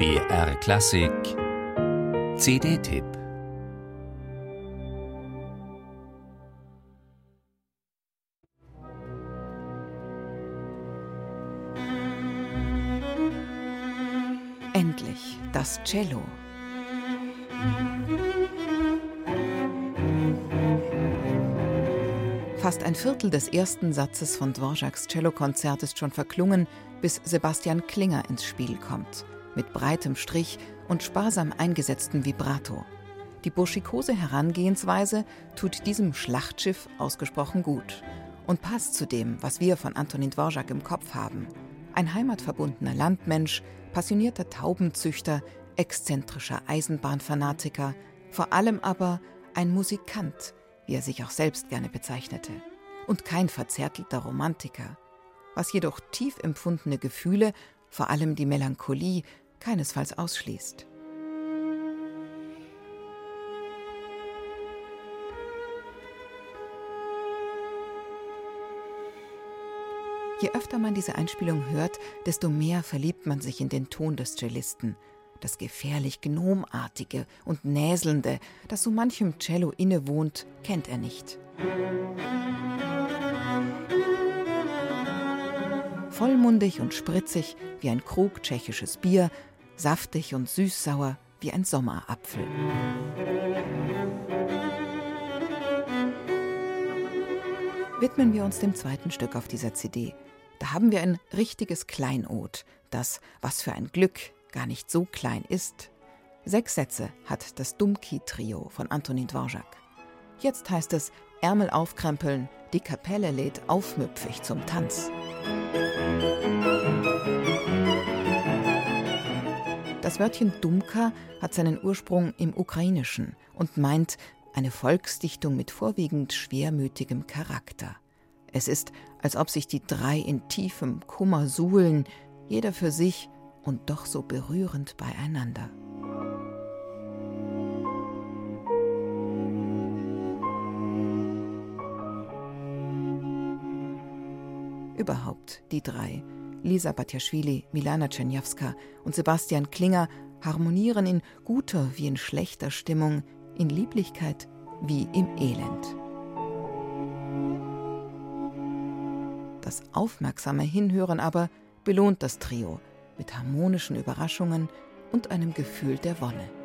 BR Klassik. CD-Tipp Endlich das Cello. Fast ein Viertel des ersten Satzes von Dvorak's Cellokonzert ist schon verklungen, bis Sebastian Klinger ins Spiel kommt, mit breitem Strich und sparsam eingesetztem Vibrato. Die burschikose Herangehensweise tut diesem Schlachtschiff ausgesprochen gut und passt zu dem, was wir von Antonin Dvorak im Kopf haben. Ein heimatverbundener Landmensch, passionierter Taubenzüchter, exzentrischer Eisenbahnfanatiker, vor allem aber ein Musikant, wie er sich auch selbst gerne bezeichnete, und kein verzärtelter Romantiker, was jedoch tief empfundene Gefühle, vor allem die Melancholie, keinesfalls ausschließt. Je öfter man diese Einspielung hört, desto mehr verliebt man sich in den Ton des Cellisten – das gefährlich Gnomartige und Näselnde, das so manchem Cello innewohnt, kennt er nicht. Vollmundig und spritzig wie ein Krug tschechisches Bier, saftig und süßsauer wie ein Sommerapfel. Widmen wir uns dem zweiten Stück auf dieser CD. Da haben wir ein richtiges Kleinod, das Was für ein Glück gar nicht so klein ist. Sechs Sätze hat das Dumki-Trio von Antonin Dvorak. Jetzt heißt es Ärmel aufkrempeln, die Kapelle lädt aufmüpfig zum Tanz. Das Wörtchen Dumka hat seinen Ursprung im Ukrainischen und meint eine Volksdichtung mit vorwiegend schwermütigem Charakter. Es ist, als ob sich die drei in tiefem Kummer suhlen, jeder für sich und doch so berührend beieinander. Überhaupt die drei, Lisa Batjaschwili, Milana Tschernjawska und Sebastian Klinger, harmonieren in guter wie in schlechter Stimmung, in Lieblichkeit wie im Elend. Das aufmerksame Hinhören aber belohnt das Trio, mit harmonischen Überraschungen und einem Gefühl der Wonne.